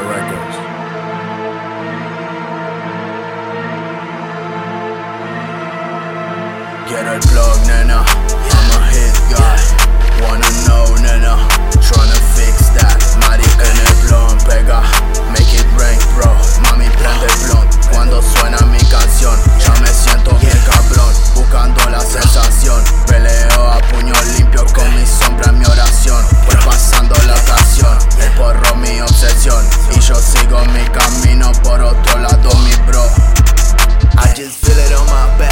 Records. Get her plug, nana. I'm a hit guy. my back.